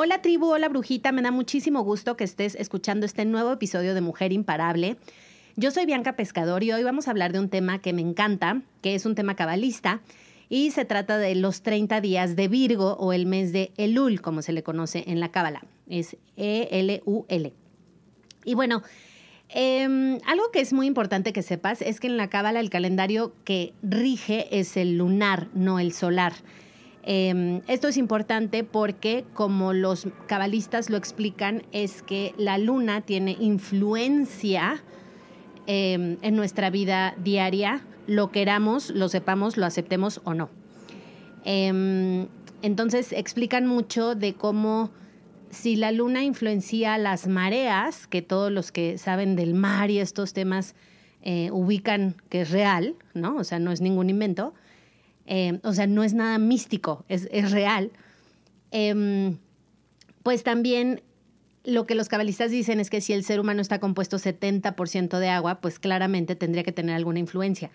Hola tribu, hola brujita, me da muchísimo gusto que estés escuchando este nuevo episodio de Mujer Imparable. Yo soy Bianca Pescador y hoy vamos a hablar de un tema que me encanta, que es un tema cabalista, y se trata de los 30 días de Virgo o el mes de Elul, como se le conoce en la cábala. Es E-L-U-L. Y bueno, em, algo que es muy importante que sepas es que en la cábala el calendario que rige es el lunar, no el solar. Em, esto es importante porque, como los cabalistas lo explican, es que la luna tiene influencia em, en nuestra vida diaria, lo queramos, lo sepamos, lo aceptemos o no. Em, entonces explican mucho de cómo si la luna influencia las mareas, que todos los que saben del mar y estos temas eh, ubican que es real, ¿no? O sea, no es ningún invento eh, o sea, no es nada místico, es, real, em, pues también lo que los cabalistas dicen es que si el ser humano está compuesto 70% de agua, pues claramente tendría que tener alguna influencia.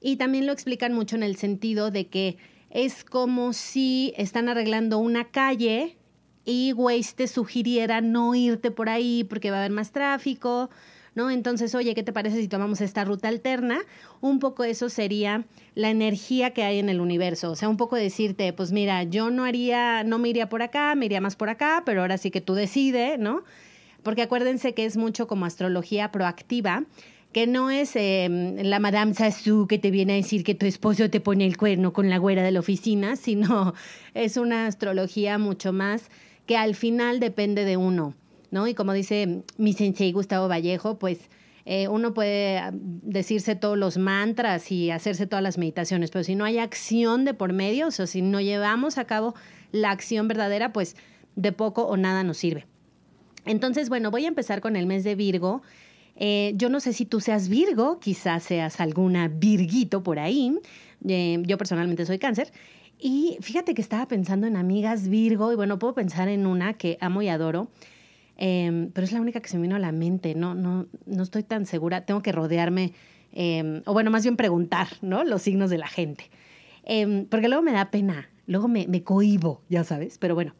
Y también lo explican mucho en el sentido de que es como si están arreglando una calle y Waze te sugiriera no irte por ahí porque va a haber más tráfico, Entonces, oye, ¿qué te parece si tomamos esta ruta alterna? Un poco eso sería la energía que hay en el universo, o sea, un poco decirte, pues mira, yo no haría, no me iría por acá, me iría más por acá, pero ahora sí que tú decides, ¿no? Porque acuérdense que es mucho como astrología proactiva, que no es em, la Madame Sassou que te viene a decir que tu esposo te pone el cuerno con la güera de la oficina, sino es una astrología mucho más que al final depende de uno. Y como dice mi sensei Gustavo Vallejo, pues eh, uno puede ah, decirse todos los mantras y hacerse todas las meditaciones, pero si no hay acción de por medio, o sea, si no llevamos a cabo la acción verdadera, pues de poco o nada nos sirve. Entonces, bueno, voy a empezar con el mes de Virgo. Eh, yo no sé si tú seas Virgo, quizás seas alguna Virguito por ahí. Eh, yo personalmente soy cáncer. Y fíjate que estaba pensando en amigas Virgo y bueno, puedo pensar en una que amo y adoro Em, pero es la única que se me vino a la mente, no, no, no estoy tan segura, tengo que rodearme, em, o bueno, más bien preguntar, ¿no? Los signos de la gente, em, porque luego me da pena, luego me, me cohibo, ya sabes, pero bueno.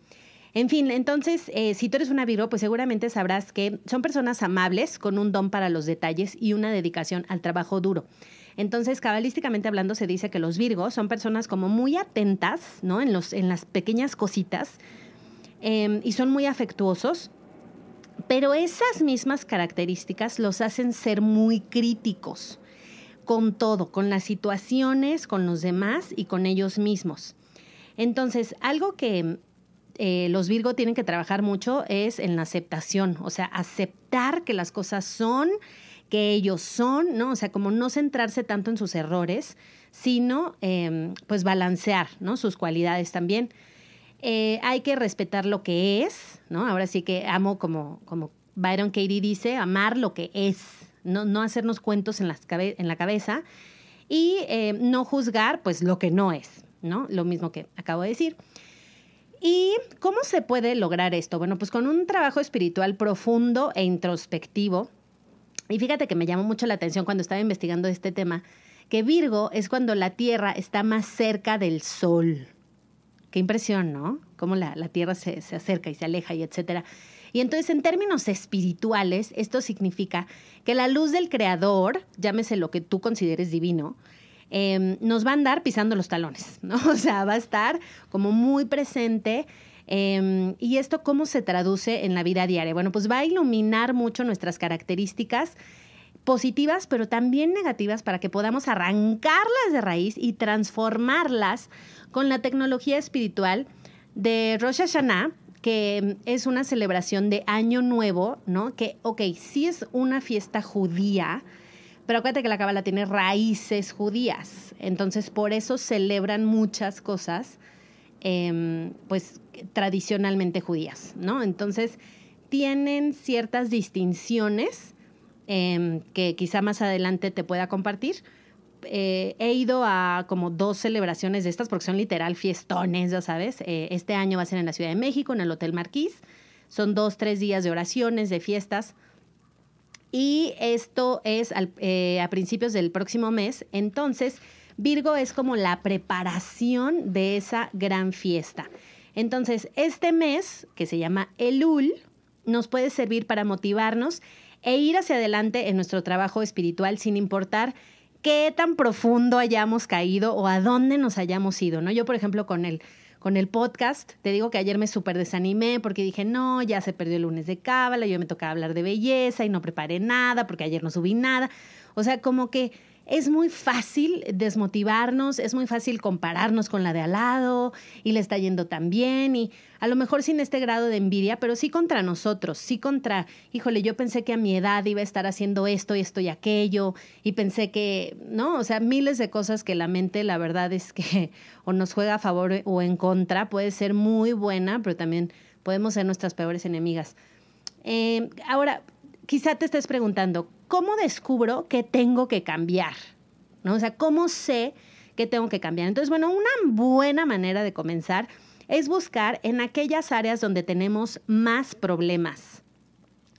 En fin, entonces, eh, si tú eres una Virgo, pues seguramente sabrás que son personas amables, con un don para los detalles y una dedicación al trabajo duro. Entonces, cabalísticamente hablando, se dice que los Virgos son personas como muy atentas, ¿no? En, los, en las pequeñas cositas y son muy afectuosos pero esas mismas características los hacen ser muy críticos con todo, con las situaciones, con los demás y con ellos mismos. Entonces, algo que eh, los Virgo tienen que trabajar mucho es en la aceptación, o sea, aceptar que las cosas son, que ellos son, ¿no? O sea, como no centrarse tanto en sus errores, sino em, pues balancear, ¿no? Sus cualidades también. Eh, hay que respetar lo que es, ¿no? Ahora sí que amo como, como Byron Katie dice, amar lo que es, no, no hacernos cuentos en, las en la cabeza y eh, no juzgar pues lo que no es, ¿no? Lo mismo que acabo de decir. ¿Y cómo se puede lograr esto? Bueno, pues con un trabajo espiritual profundo e introspectivo. Y fíjate que me llamó mucho la atención cuando estaba investigando este tema, que Virgo es cuando la Tierra está más cerca del Sol, Qué impresión, ¿no? Cómo la, Tierra se, acerca y se aleja y etcétera. Y entonces, en términos espirituales, esto significa que la luz del Creador, llámese lo que tú consideres divino, em, nos va a andar pisando los talones, ¿no? O sea, va a estar como muy presente. Em, ¿Y esto cómo se traduce en la vida diaria? Bueno, pues va a iluminar mucho nuestras características positivas, pero también negativas para que podamos arrancarlas de raíz y transformarlas con la tecnología espiritual de Rosh Hashanah, que es una celebración de Año Nuevo, ¿no? Que, ok, sí es una fiesta judía, pero acuérdate que la Kabbalah tiene raíces judías. Entonces, por eso celebran muchas cosas, em, pues, tradicionalmente judías, ¿no? Entonces, tienen ciertas distinciones em, que quizá más adelante te pueda compartir. Eh, he ido a como dos celebraciones de estas porque son literal fiestones, ya sabes. Eh, este año va a ser en la Ciudad de México, en el Hotel Marquís. Son dos, tres días de oraciones, de fiestas. Y esto es eh, a principios del próximo mes. Entonces, Virgo es como la preparación de esa gran fiesta. Entonces, este mes, que se llama Elul, nos puede servir para motivarnos e ir hacia adelante en nuestro trabajo espiritual sin importar qué tan profundo hayamos caído o a dónde nos hayamos ido, ¿no? Yo, por ejemplo, con el con el podcast. Te digo que ayer me súper desanimé porque dije, no, ya se perdió el lunes de cábala, yo me tocaba hablar de belleza y no preparé nada porque ayer no subí nada. O sea, como que es muy fácil desmotivarnos, es muy fácil compararnos con la de al lado y le está yendo tan bien y a lo mejor sin este grado de envidia, pero sí contra nosotros, sí contra, híjole, yo pensé que a mi edad iba a estar haciendo esto y esto y aquello y pensé que, ¿no? O sea, miles de cosas que la mente, la verdad es que o nos juega a favor o en contra, puede ser muy buena, pero también podemos ser nuestras peores enemigas. Eh, ahora, quizá te estés preguntando, ¿cómo descubro que tengo que cambiar? ¿No? O sea, ¿cómo sé que tengo que cambiar? Entonces, bueno, una buena manera de comenzar es buscar en aquellas áreas donde tenemos más problemas.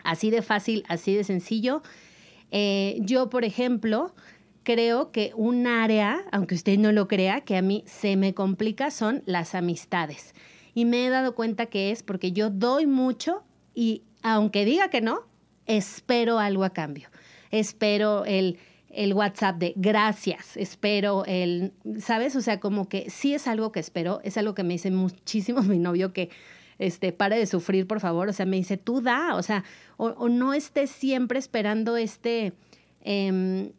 Así de fácil, así de sencillo. Eh, yo, por ejemplo, creo que un área, aunque usted no lo crea, que a mí se me complica son las amistades. Y me he dado cuenta que es porque yo doy mucho y aunque diga que no, espero algo a cambio. Espero el, el WhatsApp de gracias, espero el, ¿sabes? O sea, como que sí es algo que espero, es algo que me dice muchísimo mi novio que este, pare de sufrir, por favor. O sea, me dice, tú da, o sea, o, no estés siempre esperando este, em,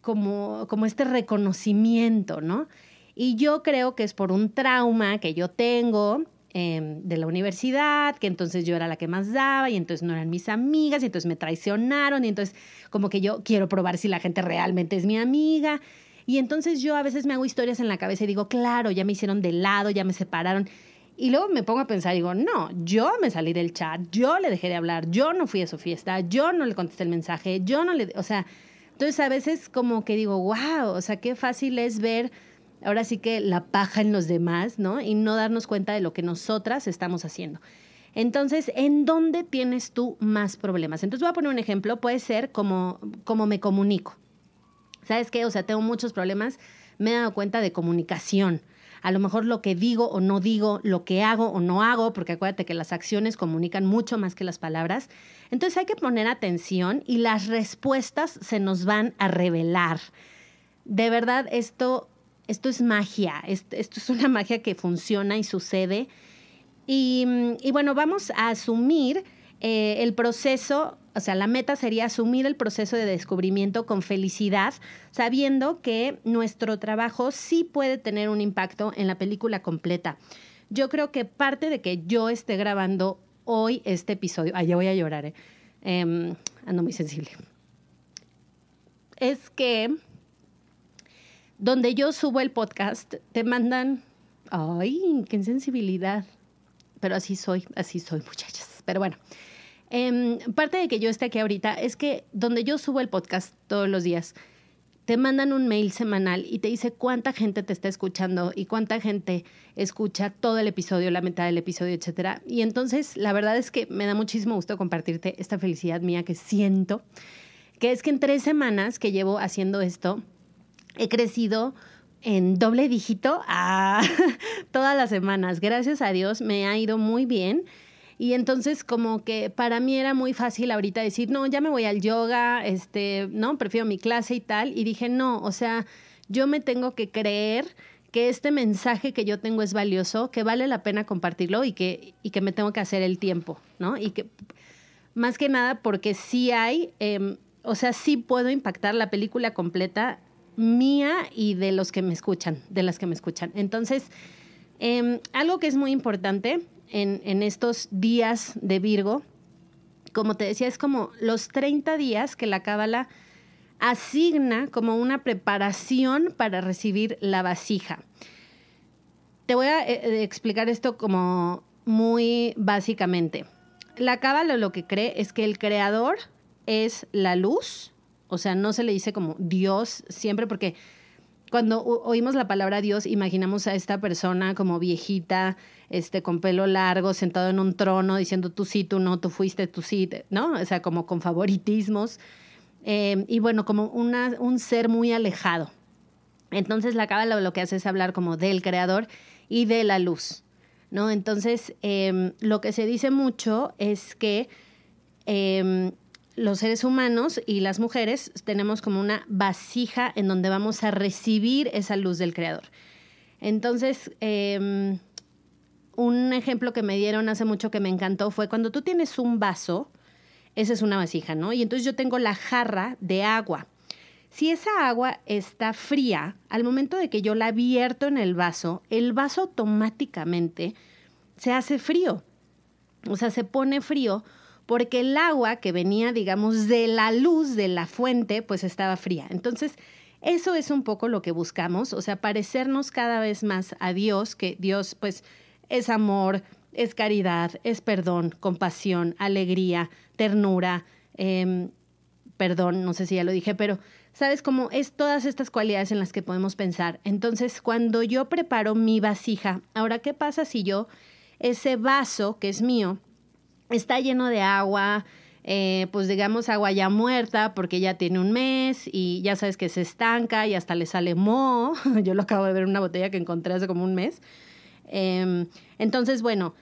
como, como este reconocimiento, ¿no? Y yo creo que es por un trauma que yo tengo, Em, de la universidad, que entonces yo era la que más daba y entonces no eran mis amigas y entonces me traicionaron y entonces como que yo quiero probar si la gente realmente es mi amiga. Y entonces yo a veces me hago historias en la cabeza y digo, claro, ya me hicieron de lado, ya me separaron. Y luego me pongo a pensar y digo, no, yo me salí del chat, yo le dejé de hablar, yo no fui a su fiesta, yo no le contesté el mensaje, yo no le, o sea, entonces a veces como que digo, wow, o sea, qué fácil es ver ahora sí que la paja en los demás, ¿no? Y no darnos cuenta de lo que nosotras estamos haciendo. Entonces, ¿en dónde tienes tú más problemas? Entonces voy a poner un ejemplo, puede ser como, como me comunico. ¿Sabes qué? O sea, tengo muchos problemas, me he dado cuenta de comunicación. A lo mejor lo que digo o no digo, lo que hago o no hago, porque acuérdate que las acciones comunican mucho más que las palabras. Entonces hay que poner atención y las respuestas se nos van a revelar. De verdad, esto esto es magia, esto, es una magia que funciona y sucede. Y, bueno, vamos a asumir eh, el proceso, o sea, la meta sería asumir el proceso de descubrimiento con felicidad, sabiendo que nuestro trabajo sí puede tener un impacto en la película completa. Yo creo que parte de que yo esté grabando hoy este episodio, ay, ya voy a llorar, ¿eh? Em, ando muy sensible, es que donde yo subo el podcast, te mandan, ay, qué insensibilidad. Pero así soy, así soy, muchachas. Pero bueno, em, parte de que yo esté aquí ahorita es que donde yo subo el podcast todos los días, te mandan un mail semanal y te dice cuánta gente te está escuchando y cuánta gente escucha todo el episodio, la mitad del episodio, etcétera. Y entonces, la verdad es que me da muchísimo gusto compartirte esta felicidad mía que siento, que es que en tres semanas que llevo haciendo esto, he crecido en doble dígito a todas las semanas. Gracias a Dios me ha ido muy bien. Y entonces como que para mí era muy fácil ahorita decir, no, ya me voy al yoga, este, no, prefiero mi clase y tal. Y dije, no, o sea, yo me tengo que creer que este mensaje que yo tengo es valioso, que vale la pena compartirlo y que, y que me tengo que hacer el tiempo, ¿no? Y que más que nada porque sí hay... Em, o sea, sí puedo impactar la película completa mía y de los que me escuchan, de las que me escuchan. Entonces, em, algo que es muy importante en, estos días de Virgo, como te decía, es como los 30 días que la cábala asigna como una preparación para recibir la vasija. Te voy a eh, eh, explicar esto como muy básicamente. La cábala lo que cree es que el creador es la luz, o sea, no se le dice como Dios siempre porque cuando oímos la palabra Dios imaginamos a esta persona como viejita, este con pelo largo, sentado en un trono diciendo tú sí, tú no, tú fuiste, tú sí, ¿no? O sea, como con favoritismos. Eh, y bueno, como un ser muy alejado. Entonces la cábala lo que hace es hablar como del creador y de la luz, ¿no? Entonces em, lo que se dice mucho es que em, los seres humanos y las mujeres tenemos como una vasija en donde vamos a recibir esa luz del creador. Entonces, em, un ejemplo que me dieron hace mucho que me encantó fue cuando tú tienes un vaso, esa es una vasija, ¿no? Y entonces yo tengo la jarra de agua. Si esa agua está fría, al momento de que yo la vierto en el vaso, el vaso automáticamente se hace frío. O sea, se pone frío porque el agua que venía, digamos, de la luz de la fuente, pues estaba fría. Entonces, eso es un poco lo que buscamos, o sea, parecernos cada vez más a Dios, que Dios, pues, es amor, es caridad, es perdón, compasión, alegría, ternura, em, perdón, no sé si ya lo dije, pero sabes cómo es todas estas cualidades en las que podemos pensar. Entonces, cuando yo preparo mi vasija, ahora, ¿qué pasa si yo, ese vaso que es mío, está lleno de agua, eh, pues digamos agua ya muerta porque ya tiene un mes y ya sabes que se estanca y hasta le sale moho. Yo lo acabo de ver en una botella que encontré hace como un mes. Em, entonces, bueno,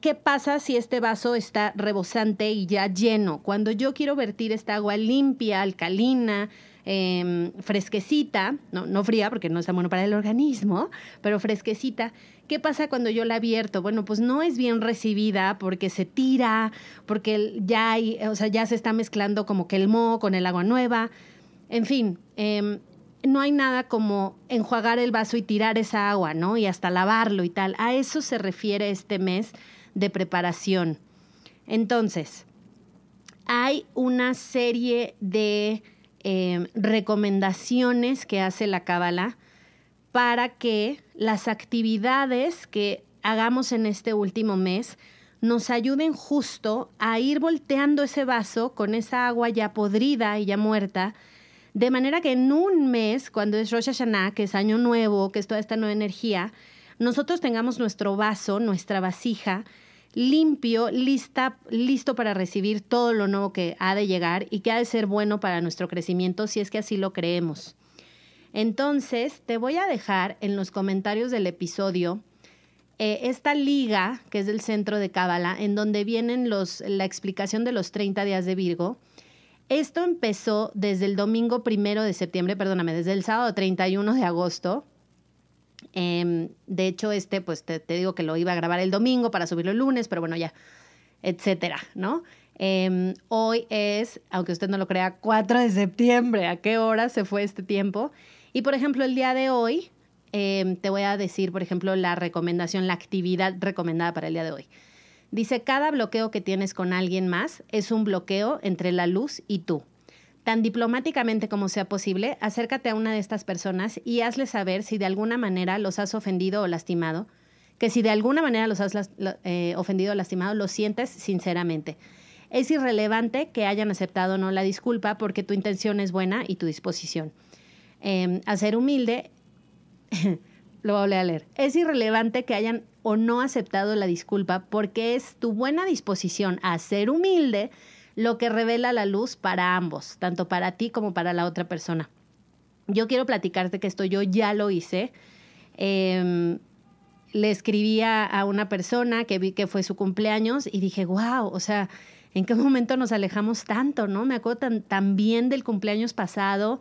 ¿qué pasa si este vaso está rebosante y ya lleno? Cuando yo quiero vertir esta agua limpia, alcalina, em, fresquecita, no, fría porque no está bueno para el organismo, pero fresquecita, ¿Qué pasa cuando yo la abierto? Bueno, pues no es bien recibida porque se tira, porque ya hay, o sea, ya se está mezclando como que el moho con el agua nueva. En fin, em, no hay nada como enjuagar el vaso y tirar esa agua, ¿no? Y hasta lavarlo y tal. A eso se refiere este mes de preparación. Entonces, hay una serie de em, recomendaciones que hace la Cábala para que las actividades que hagamos en este último mes nos ayuden justo a ir volteando ese vaso con esa agua ya podrida y ya muerta de manera que en un mes, cuando es Rosh Hashanah, que es año nuevo, que es toda esta nueva energía, nosotros tengamos nuestro vaso, nuestra vasija, limpio, lista, listo para recibir todo lo nuevo que ha de llegar y que ha de ser bueno para nuestro crecimiento si es que así lo creemos. Entonces, te voy a dejar en los comentarios del episodio eh, esta liga, que es del centro de Cábala, en donde vienen los, la explicación de los 30 días de Virgo esto empezó desde el domingo primero de septiembre, perdóname, desde el sábado 31 de agosto. Em, de hecho, este, pues te, digo que lo iba a grabar el domingo para subirlo el lunes, pero bueno, ya, etcétera, ¿no? Em, hoy es, aunque usted no lo crea, 4 de septiembre. ¿A qué hora se fue este tiempo? Y por ejemplo, el día de hoy, em, te voy a decir, por ejemplo, la recomendación, la actividad recomendada para el día de hoy. Dice, cada bloqueo que tienes con alguien más es un bloqueo entre la luz y tú. Tan diplomáticamente como sea posible, acércate a una de estas personas y hazle saber si de alguna manera los has ofendido o lastimado, que si de alguna manera los has eh, ofendido o lastimado, lo sientes sinceramente. Es irrelevante que hayan aceptado o no la disculpa porque tu intención es buena y tu disposición. Eh, a ser humilde, lo voy a leer. Es irrelevante que hayan o no aceptado la disculpa porque es tu buena disposición a ser humilde lo que revela la luz para ambos, tanto para ti como para la otra persona. Yo quiero platicarte que esto yo ya lo hice. Em, le escribía a una persona que vi que fue su cumpleaños y dije, wow, o sea, ¿en qué momento nos alejamos tanto, no? Me acuerdo tan, tan bien del cumpleaños pasado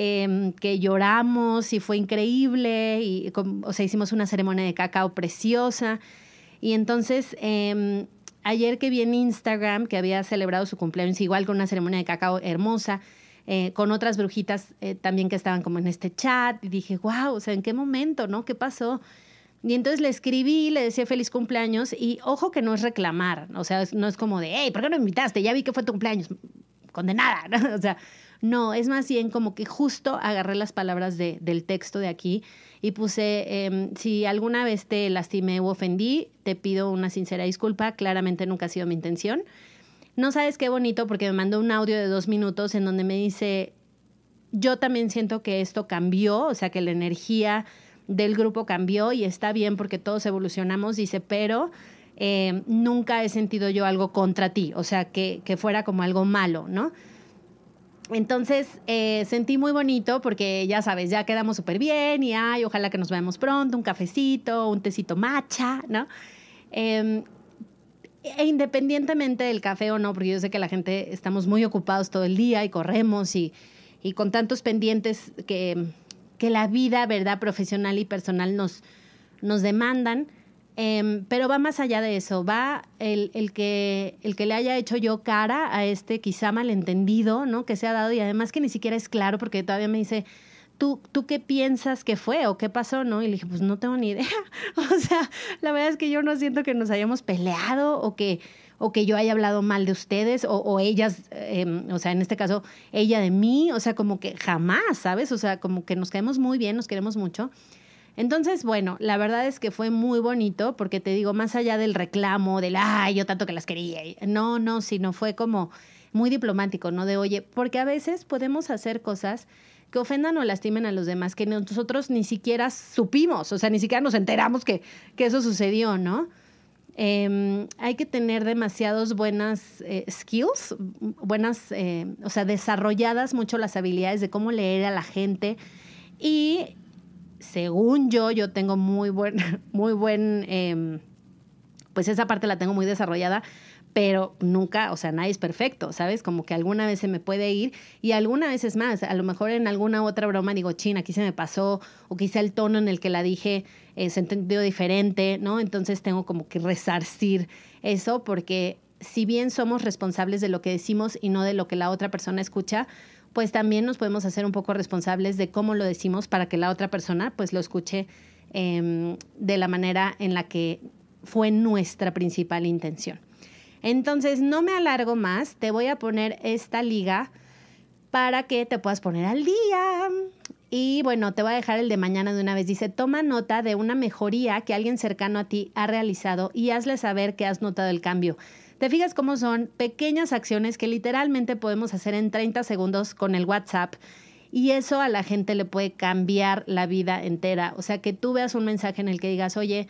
Em, que lloramos y fue increíble, y, o sea, hicimos una ceremonia de cacao preciosa. Y entonces, em, ayer que vi en Instagram que había celebrado su cumpleaños igual con una ceremonia de cacao hermosa, eh, con otras brujitas eh, también que estaban como en este chat, y dije, wow, o sea, ¿en qué momento, no? ¿Qué pasó? Y entonces le escribí, le decía feliz cumpleaños y ojo que no es reclamar, o sea, no es como de, hey, ¿por qué no me invitaste? Ya vi que fue tu cumpleaños, condenada, ¿no? O sea, no, es más bien como que justo agarré las palabras de, del texto de aquí y puse, em, si alguna vez te lastimé u ofendí, te pido una sincera disculpa, claramente nunca ha sido mi intención. No sabes qué bonito porque me mandó un audio de dos minutos en donde me dice, yo también siento que esto cambió, o sea, que la energía del grupo cambió y está bien porque todos evolucionamos, dice, pero eh, nunca he sentido yo algo contra ti, o sea, que, que fuera como algo malo, ¿no? Entonces eh, sentí muy bonito porque ya sabes, ya quedamos súper bien y ay, ojalá que nos veamos pronto, un cafecito, un tecito matcha, ¿no? Em, e independientemente del café o no, porque yo sé que la gente estamos muy ocupados todo el día y corremos y, y con tantos pendientes que, que la vida, ¿verdad?, profesional y personal nos, nos demandan. Em, pero va más allá de eso, va el, el, que, el que le haya hecho yo cara a este quizá malentendido, ¿no? Que se ha dado y además que ni siquiera es claro porque todavía me dice, ¿tú, tú qué piensas que fue o qué pasó, no? Y le dije, pues no tengo ni idea. o sea, la verdad es que yo no siento que nos hayamos peleado o que o que yo haya hablado mal de ustedes o, ellas, em, o sea, en este caso, ella de mí, o sea, como que jamás, ¿sabes? O sea, como que nos caemos muy bien, nos queremos mucho. Entonces, bueno, la verdad es que fue muy bonito porque te digo, más allá del reclamo, del, ay, yo tanto que las quería, no, no, sino fue como muy diplomático, ¿no? De, oye, porque a veces podemos hacer cosas que ofendan o lastimen a los demás, que nosotros ni siquiera supimos, o sea, ni siquiera nos enteramos que, que eso sucedió, ¿no? Em, hay que tener demasiados buenas eh, skills, buenas, eh, o sea, desarrolladas mucho las habilidades de cómo leer a la gente. Y según yo, yo tengo muy buen, muy buen, em, pues esa parte la tengo muy desarrollada, pero nunca, o sea, nadie es perfecto, ¿sabes? Como que alguna vez se me puede ir y alguna vez es más, a lo mejor en alguna otra broma digo, china, aquí se me pasó, o quizá el tono en el que la dije eh, se entendió diferente, ¿no? Entonces tengo como que resarcir eso porque si bien somos responsables de lo que decimos y no de lo que la otra persona escucha, pues también nos podemos hacer un poco responsables de cómo lo decimos para que la otra persona pues lo escuche em, de la manera en la que fue nuestra principal intención. Entonces, no me alargo más, te voy a poner esta liga para que te puedas poner al día. Y bueno, te voy a dejar el de mañana de una vez. Dice, toma nota de una mejoría que alguien cercano a ti ha realizado y hazle saber que has notado el cambio. Te fijas cómo son pequeñas acciones que literalmente podemos hacer en 30 segundos con el WhatsApp y eso a la gente le puede cambiar la vida entera. O sea, que tú veas un mensaje en el que digas, oye,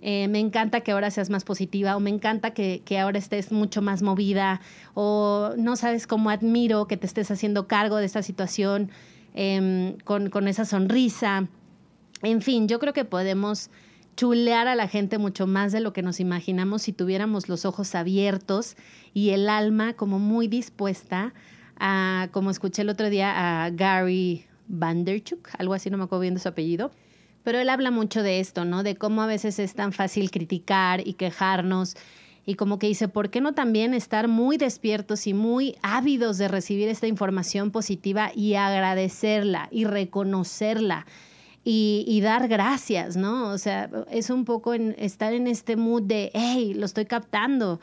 eh, me encanta que ahora seas más positiva o me encanta que, ahora estés mucho más movida o no sabes cómo admiro que te estés haciendo cargo de esta situación em, con, con esa sonrisa. En fin, yo creo que podemos chulear a la gente mucho más de lo que nos imaginamos si tuviéramos los ojos abiertos y el alma como muy dispuesta a, como escuché el otro día a Gary Vanderchuk, algo así, no me acuerdo bien de su apellido, pero él habla mucho de esto, ¿no? De cómo a veces es tan fácil criticar y quejarnos y como que dice, ¿por qué no también estar muy despiertos y muy ávidos de recibir esta información positiva y agradecerla y reconocerla? Y, dar gracias, ¿no? O sea, es un poco en, estar en este mood de, hey, lo estoy captando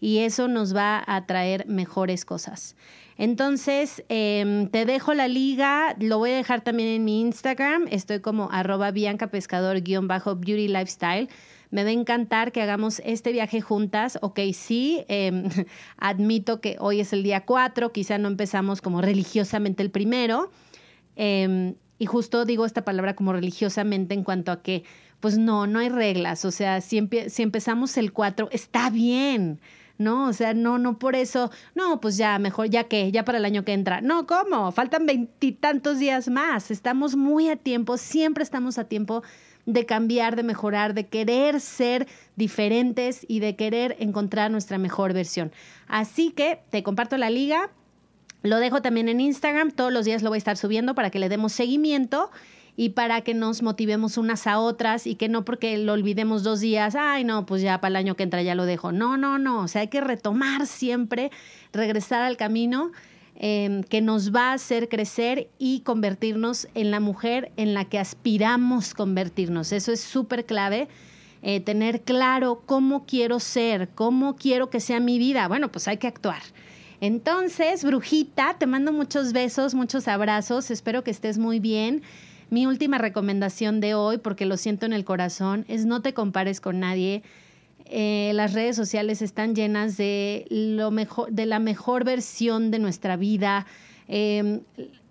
y eso nos va a traer mejores cosas. Entonces, em, te dejo la liga, lo voy a dejar también en mi Instagram, estoy como arroba Bianca Pescador-Beauty Lifestyle. Me va a encantar que hagamos este viaje juntas. Ok, sí, em, admito que hoy es el día 4, quizá no empezamos como religiosamente el primero. Em, y justo digo esta palabra como religiosamente en cuanto a que, pues no, no hay reglas. O sea, si, si empezamos el 4, está bien. ¿no? O sea, no, no por eso, no, pues ya, mejor, ya que, ya para el año que entra. No, ¿cómo? Faltan veintitantos días más. Estamos muy a tiempo, siempre estamos a tiempo de cambiar, de mejorar, de querer ser diferentes y de querer encontrar nuestra mejor versión. Así que te comparto la liga, lo dejo también en Instagram, todos los días lo voy a estar subiendo para que le demos seguimiento. y para que nos motivemos unas a otras y que no porque lo olvidemos dos días, ay no, pues ya para el año que entra ya lo dejo. No, no, no, o sea, hay que retomar siempre, regresar al camino em, que nos va a hacer crecer y convertirnos en la mujer en la que aspiramos convertirnos. Eso es súper clave. Eh, tener claro cómo quiero ser, cómo quiero que sea mi vida. Bueno, pues hay que actuar. Entonces, brujita, te mando muchos besos, muchos abrazos, espero que estés muy bien. Mi última recomendación de hoy, porque lo siento en el corazón, es no te compares con nadie. Eh, las redes sociales están llenas de lo mejor, de la mejor versión de nuestra vida. Em,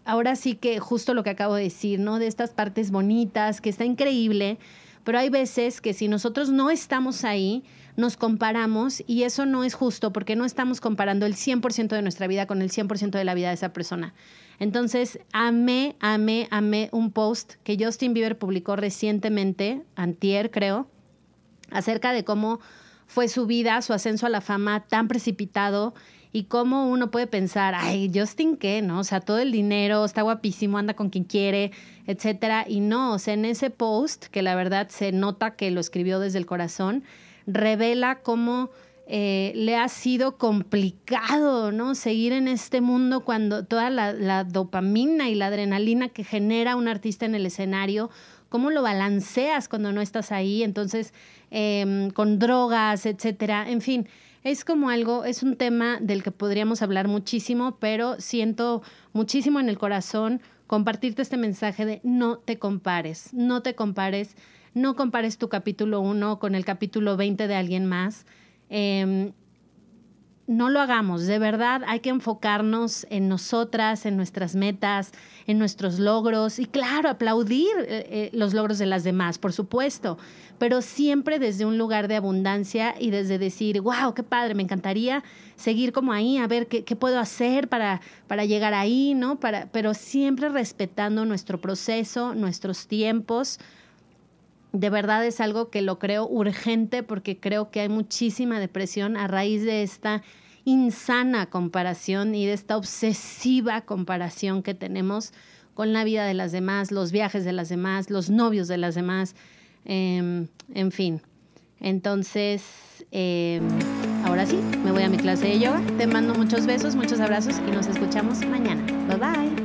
ahora sí que justo lo que acabo de decir, ¿no? De estas partes bonitas, que está increíble, pero hay veces que si nosotros no estamos ahí, nos comparamos y eso no es justo porque no estamos comparando el 100% de nuestra vida con el 100% de la vida de esa persona. Entonces, amé, amé, amé un post que Justin Bieber publicó recientemente, antier creo, acerca de cómo fue su vida, su ascenso a la fama tan precipitado y cómo uno puede pensar, ay, Justin, ¿qué? ¿No? O sea, todo el dinero, está guapísimo, anda con quien quiere, etcétera. Y no, o sea, en ese post, que la verdad se nota que lo escribió desde el corazón, revela cómo eh, le ha sido complicado, ¿no? Seguir en este mundo cuando toda la, dopamina y la adrenalina que genera un artista en el escenario, cómo lo balanceas cuando no estás ahí, entonces, em, con drogas, etcétera. En fin, es como algo, es un tema del que podríamos hablar muchísimo, pero siento muchísimo en el corazón compartirte este mensaje de no te compares, no te compares, no compares tu capítulo 1 con el capítulo 20 de alguien más. Em, no lo hagamos, de verdad hay que enfocarnos en nosotras, en nuestras metas, en nuestros logros y claro, aplaudir eh, eh, los logros de las demás, por supuesto, pero siempre desde un lugar de abundancia y desde decir, wow, qué padre, me encantaría seguir como ahí, a ver qué, qué puedo hacer para, para llegar ahí, ¿no? Para, pero siempre respetando nuestro proceso, nuestros tiempos, de verdad es algo que lo creo urgente porque creo que hay muchísima depresión a raíz de esta insana comparación y de esta obsesiva comparación que tenemos con la vida de las demás, los viajes de las demás, los novios de las demás, em, en fin. Entonces, em, ahora sí, me voy a mi clase de yoga. Te mando muchos besos, muchos abrazos y nos escuchamos mañana. Bye bye.